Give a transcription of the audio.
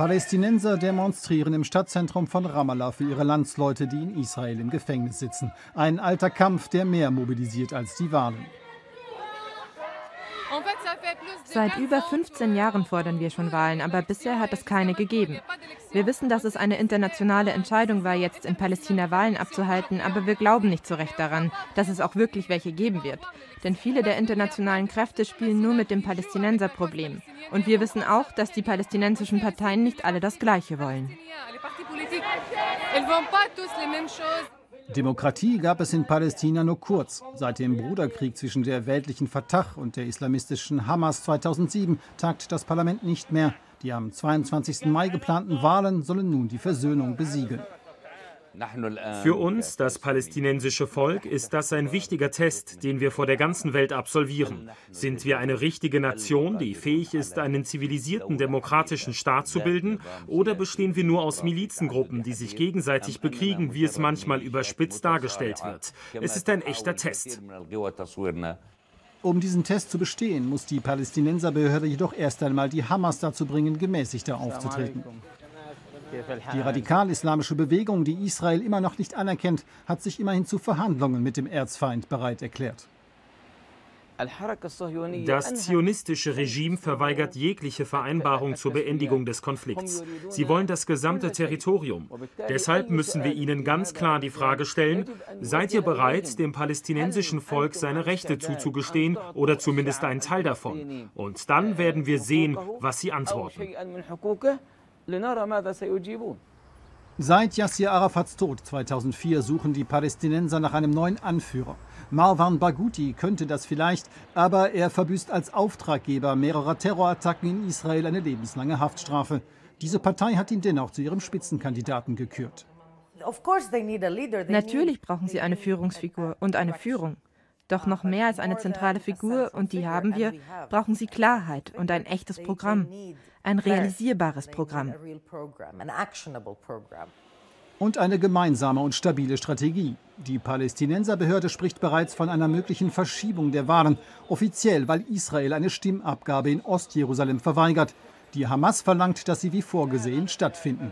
Palästinenser demonstrieren im Stadtzentrum von Ramallah für ihre Landsleute, die in Israel im Gefängnis sitzen. Ein alter Kampf, der mehr mobilisiert als die Wahlen. Seit über 15 Jahren fordern wir schon Wahlen, aber bisher hat es keine gegeben. Wir wissen, dass es eine internationale Entscheidung war, jetzt in Palästina Wahlen abzuhalten, aber wir glauben nicht so recht daran, dass es auch wirklich welche geben wird. Denn viele der internationalen Kräfte spielen nur mit dem Palästinenserproblem. Und wir wissen auch, dass die palästinensischen Parteien nicht alle das Gleiche wollen. Demokratie gab es in Palästina nur kurz. Seit dem Bruderkrieg zwischen der weltlichen Fatah und der islamistischen Hamas 2007 tagt das Parlament nicht mehr. Die am 22. Mai geplanten Wahlen sollen nun die Versöhnung besiegeln. Für uns, das palästinensische Volk, ist das ein wichtiger Test, den wir vor der ganzen Welt absolvieren. Sind wir eine richtige Nation, die fähig ist, einen zivilisierten demokratischen Staat zu bilden, oder bestehen wir nur aus Milizengruppen, die sich gegenseitig bekriegen, wie es manchmal überspitzt dargestellt wird? Es ist ein echter Test. Um diesen Test zu bestehen, muss die Palästinenserbehörde jedoch erst einmal die Hamas dazu bringen, gemäßigter aufzutreten. Die radikal-islamische Bewegung, die Israel immer noch nicht anerkennt, hat sich immerhin zu Verhandlungen mit dem Erzfeind bereit erklärt. Das zionistische Regime verweigert jegliche Vereinbarung zur Beendigung des Konflikts. Sie wollen das gesamte Territorium. Deshalb müssen wir ihnen ganz klar die Frage stellen, seid ihr bereit, dem palästinensischen Volk seine Rechte zuzugestehen oder zumindest einen Teil davon? Und dann werden wir sehen, was sie antworten. Seit Yassir Arafats Tod 2004 suchen die Palästinenser nach einem neuen Anführer. Marwan Baghuti könnte das vielleicht, aber er verbüßt als Auftraggeber mehrerer Terrorattacken in Israel eine lebenslange Haftstrafe. Diese Partei hat ihn dennoch zu ihrem Spitzenkandidaten gekürt. Natürlich brauchen sie eine Führungsfigur und eine Führung. Doch noch mehr als eine zentrale Figur, und die haben wir, brauchen sie Klarheit und ein echtes Programm, ein realisierbares Programm. Und eine gemeinsame und stabile Strategie. Die Palästinenserbehörde spricht bereits von einer möglichen Verschiebung der Wahlen, offiziell, weil Israel eine Stimmabgabe in Ostjerusalem verweigert. Die Hamas verlangt, dass sie wie vorgesehen stattfinden.